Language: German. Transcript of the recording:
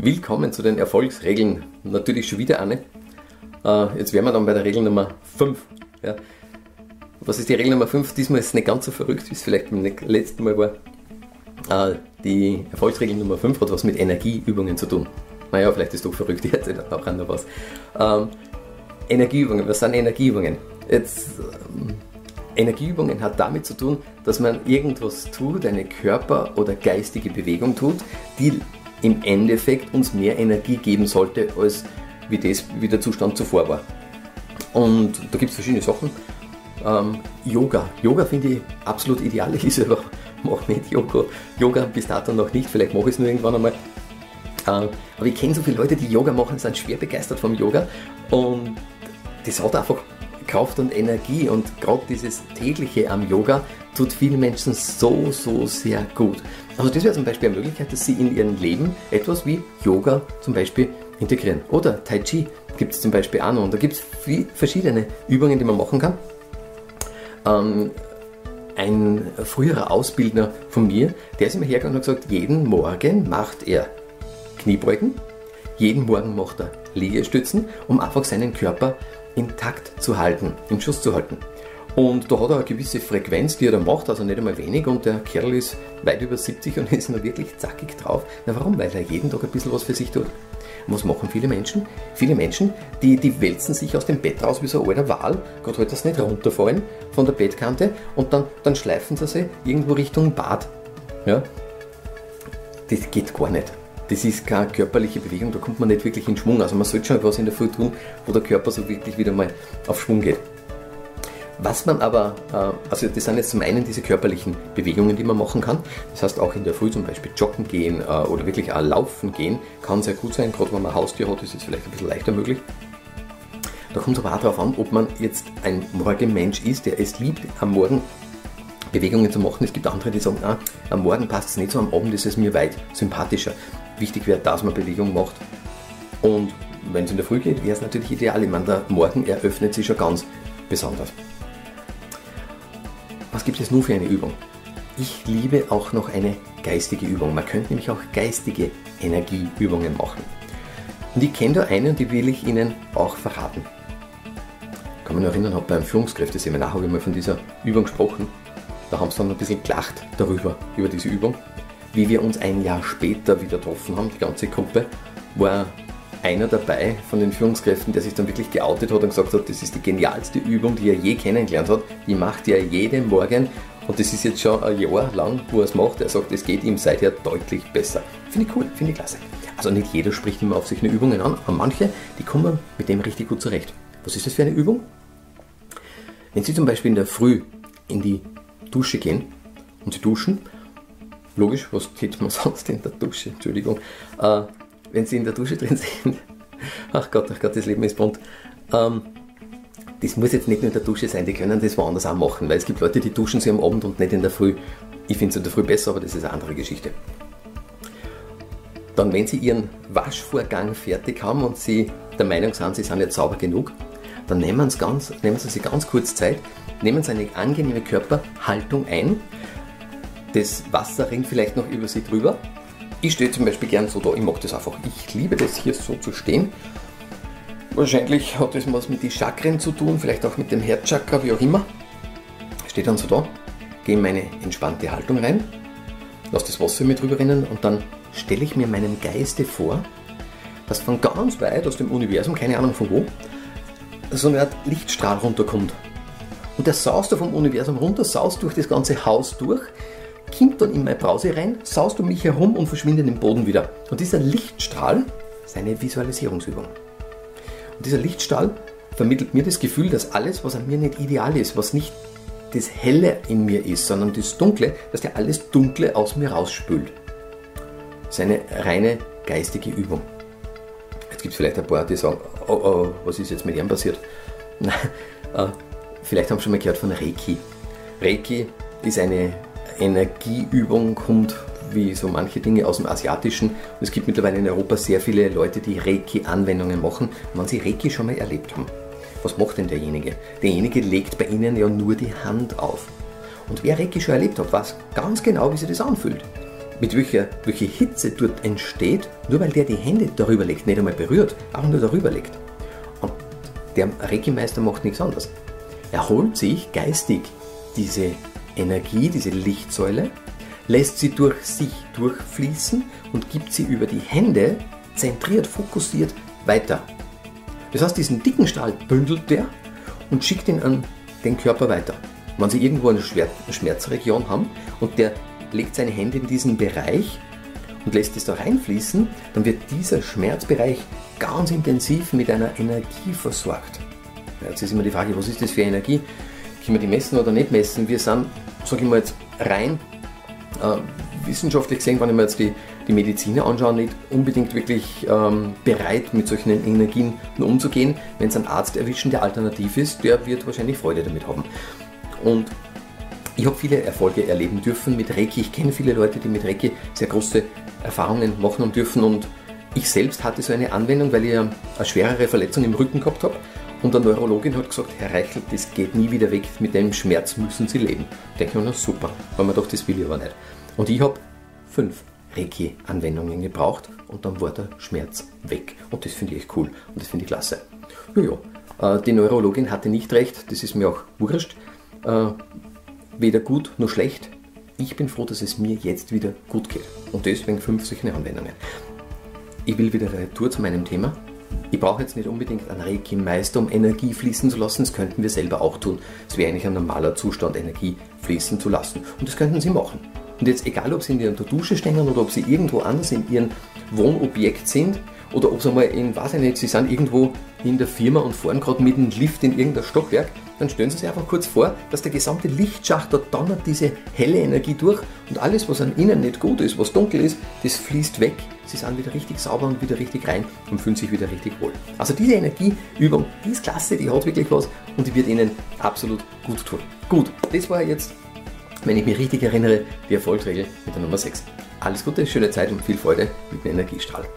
Willkommen zu den Erfolgsregeln. Natürlich schon wieder eine. Äh, jetzt wären wir dann bei der Regel Nummer 5. Ja. Was ist die Regel Nummer 5? Diesmal ist es nicht ganz so verrückt, wie es vielleicht beim letzten Mal war. Äh, die Erfolgsregel Nummer 5 hat was mit Energieübungen zu tun. Naja, vielleicht ist doch verrückt, ich erzähle auch noch was. Ähm, Energieübungen, was sind Energieübungen? Jetzt, ähm, Energieübungen hat damit zu tun, dass man irgendwas tut, eine Körper- oder geistige Bewegung tut, die im Endeffekt uns mehr Energie geben sollte, als wie, das, wie der Zustand zuvor war. Und da gibt es verschiedene Sachen. Ähm, Yoga. Yoga finde ich absolut ideal. Ich selber mache nicht Yoga. Yoga bis dato noch nicht. Vielleicht mache ich es nur irgendwann einmal. Ähm, aber ich kenne so viele Leute, die Yoga machen, sind schwer begeistert vom Yoga. Und das hat einfach Kraft und Energie. Und gerade dieses tägliche am Yoga tut vielen Menschen so, so sehr gut. Also das wäre zum Beispiel eine Möglichkeit, dass sie in ihrem Leben etwas wie Yoga zum Beispiel integrieren. Oder Tai Chi gibt es zum Beispiel auch noch. Und da gibt es verschiedene Übungen, die man machen kann. Ähm, ein früherer Ausbildner von mir, der ist immer hergegangen und hat gesagt, jeden Morgen macht er Kniebeugen, jeden Morgen macht er Liegestützen, um einfach seinen Körper intakt zu halten, in Schuss zu halten. Und da hat er eine gewisse Frequenz, die er da macht, also nicht einmal wenig. Und der Kerl ist weit über 70 und ist noch wirklich zackig drauf. Na warum? Weil er jeden Tag ein bisschen was für sich tut. Was machen viele Menschen? Viele Menschen, die, die wälzen sich aus dem Bett raus wie so ein alter Wal, Gott halt das nicht runterfallen von der Bettkante und dann, dann schleifen sie sich irgendwo Richtung Bad. Ja? Das geht gar nicht. Das ist keine körperliche Bewegung, da kommt man nicht wirklich in Schwung. Also man sollte schon etwas in der Früh tun, wo der Körper so wirklich wieder mal auf Schwung geht. Was man aber, äh, also das sind jetzt zum einen diese körperlichen Bewegungen, die man machen kann. Das heißt auch in der Früh zum Beispiel joggen gehen äh, oder wirklich auch laufen gehen, kann sehr gut sein. Gerade wenn man ein Haustier hat, ist es vielleicht ein bisschen leichter möglich. Da kommt es aber auch darauf an, ob man jetzt ein Morgenmensch ist, der es liebt, am Morgen Bewegungen zu machen. Es gibt andere, die sagen, ah, am Morgen passt es nicht so, am Abend ist es mir weit sympathischer. Wichtig wäre, dass man Bewegung macht. Und wenn es in der Früh geht, wäre es natürlich ideal. Ich meine, der Morgen eröffnet sich schon ganz besonders. Gibt es nun für eine Übung? Ich liebe auch noch eine geistige Übung. Man könnte nämlich auch geistige Energieübungen machen. Und ich kenne da eine und die will ich Ihnen auch verraten. Ich kann mich noch erinnern, beim Führungskräfteseminar habe ich mal von dieser Übung gesprochen. Da haben sie dann ein bisschen gelacht darüber, über diese Übung. Wie wir uns ein Jahr später wieder getroffen haben, die ganze Gruppe, war einer dabei von den Führungskräften, der sich dann wirklich geoutet hat und gesagt hat, das ist die genialste Übung, die er je kennengelernt hat. Die macht er jeden Morgen und das ist jetzt schon ein Jahr lang, wo er es macht. Er sagt, es geht ihm seither deutlich besser. Finde ich cool, finde ich klasse. Also nicht jeder spricht immer auf sich eine Übungen an, aber manche, die kommen mit dem richtig gut zurecht. Was ist das für eine Übung? Wenn Sie zum Beispiel in der Früh in die Dusche gehen und Sie duschen, logisch, was geht man sonst in der Dusche, Entschuldigung, äh, wenn Sie in der Dusche drin sind, ach Gott, ach Gott, das Leben ist bunt. Ähm, das muss jetzt nicht nur in der Dusche sein, die können das woanders auch machen, weil es gibt Leute, die duschen sie am Abend und nicht in der Früh. Ich finde es in der Früh besser, aber das ist eine andere Geschichte. Dann, wenn Sie Ihren Waschvorgang fertig haben und Sie der Meinung sind, Sie sind jetzt sauber genug, dann nehmen Sie, ganz, nehmen Sie sich ganz kurz Zeit, nehmen Sie eine angenehme Körperhaltung ein. Das Wasser rinnt vielleicht noch über Sie drüber ich stehe zum Beispiel gern so da, ich mag das einfach. Ich liebe das hier so zu stehen. Wahrscheinlich hat das was mit den Chakren zu tun, vielleicht auch mit dem Herzchakra, wie auch immer. Ich stehe dann so da, gehe in meine entspannte Haltung rein, lasse das Wasser mit drüber rinnen und dann stelle ich mir meinem Geiste vor, dass von ganz weit aus dem Universum, keine Ahnung von wo, so eine Art Lichtstrahl runterkommt. Und der saust da vom Universum runter, saust durch das ganze Haus durch, kommt dann in meine Brause rein, saust um mich herum und verschwindet im Boden wieder. Und dieser Lichtstrahl ist eine Visualisierungsübung. Und dieser Lichtstrahl vermittelt mir das Gefühl, dass alles, was an mir nicht ideal ist, was nicht das Helle in mir ist, sondern das Dunkle, dass der alles Dunkle aus mir rausspült. Das ist eine reine geistige Übung. Jetzt gibt es vielleicht ein paar, die sagen, oh, oh, was ist jetzt mit ihm passiert? Äh, vielleicht haben Sie schon mal gehört von Reiki. Reiki ist eine Energieübung kommt wie so manche Dinge aus dem Asiatischen. Und es gibt mittlerweile in Europa sehr viele Leute, die Reiki-Anwendungen machen. Wenn sie Reiki schon mal erlebt haben, was macht denn derjenige? Derjenige legt bei Ihnen ja nur die Hand auf. Und wer Reiki schon erlebt hat, weiß ganz genau, wie sich das anfühlt. mit welcher, welche Hitze dort entsteht, nur weil der die Hände darüber legt, nicht einmal berührt, aber nur darüber legt. Und der Reiki-Meister macht nichts anderes. Er holt sich geistig diese Energie, diese Lichtsäule, lässt sie durch sich durchfließen und gibt sie über die Hände zentriert, fokussiert weiter. Das heißt, diesen dicken Stahl bündelt der und schickt ihn an den Körper weiter. Wenn Sie irgendwo eine Schmerzregion haben und der legt seine Hände in diesen Bereich und lässt es da reinfließen, dann wird dieser Schmerzbereich ganz intensiv mit einer Energie versorgt. Jetzt ist immer die Frage, was ist das für Energie? Können wir die messen oder nicht messen? Wir sind, sage ich mal jetzt, rein äh, wissenschaftlich gesehen, wenn ich mir jetzt die, die Mediziner anschaue, nicht unbedingt wirklich ähm, bereit, mit solchen Energien umzugehen. Wenn es einen Arzt erwischen, der alternativ ist, der wird wahrscheinlich Freude damit haben. Und ich habe viele Erfolge erleben dürfen mit Reiki. Ich kenne viele Leute, die mit Reiki sehr große Erfahrungen machen haben dürfen. Und ich selbst hatte so eine Anwendung, weil ich eine schwerere Verletzung im Rücken gehabt habe. Und eine Neurologin hat gesagt, Herr Reichel, das geht nie wieder weg, mit dem Schmerz müssen Sie leben. Ich denke mir, na super, weil man doch das will ich aber nicht. Und ich habe fünf Reiki-Anwendungen gebraucht und dann war der Schmerz weg. Und das finde ich echt cool und das finde ich klasse. Ja, äh, die Neurologin hatte nicht recht, das ist mir auch wurscht. Äh, weder gut noch schlecht. Ich bin froh, dass es mir jetzt wieder gut geht. Und deswegen fünf solche Anwendungen. Ich will wieder retour zu meinem Thema. Ich brauche jetzt nicht unbedingt einen Reiki-Meister, um Energie fließen zu lassen. Das könnten wir selber auch tun. Es wäre eigentlich ein normaler Zustand, Energie fließen zu lassen. Und das könnten Sie machen. Und jetzt egal, ob Sie in Ihrer Dusche stehen oder ob Sie irgendwo anders in Ihrem Wohnobjekt sind oder ob Sie mal in, weiß ich nicht, Sie sind irgendwo in der Firma und fahren gerade mit dem Lift in irgendein Stockwerk, dann stellen Sie sich einfach kurz vor, dass der gesamte Lichtschacht, da donnert diese helle Energie durch und alles, was an Ihnen nicht gut ist, was dunkel ist, das fließt weg. Sie sind wieder richtig sauber und wieder richtig rein und fühlen sich wieder richtig wohl. Also diese Energieübung, die ist klasse, die hat wirklich was und die wird Ihnen absolut gut tun. Gut, das war jetzt, wenn ich mich richtig erinnere, die Erfolgsregel mit der Nummer 6. Alles Gute, schöne Zeit und viel Freude mit dem Energiestrahl.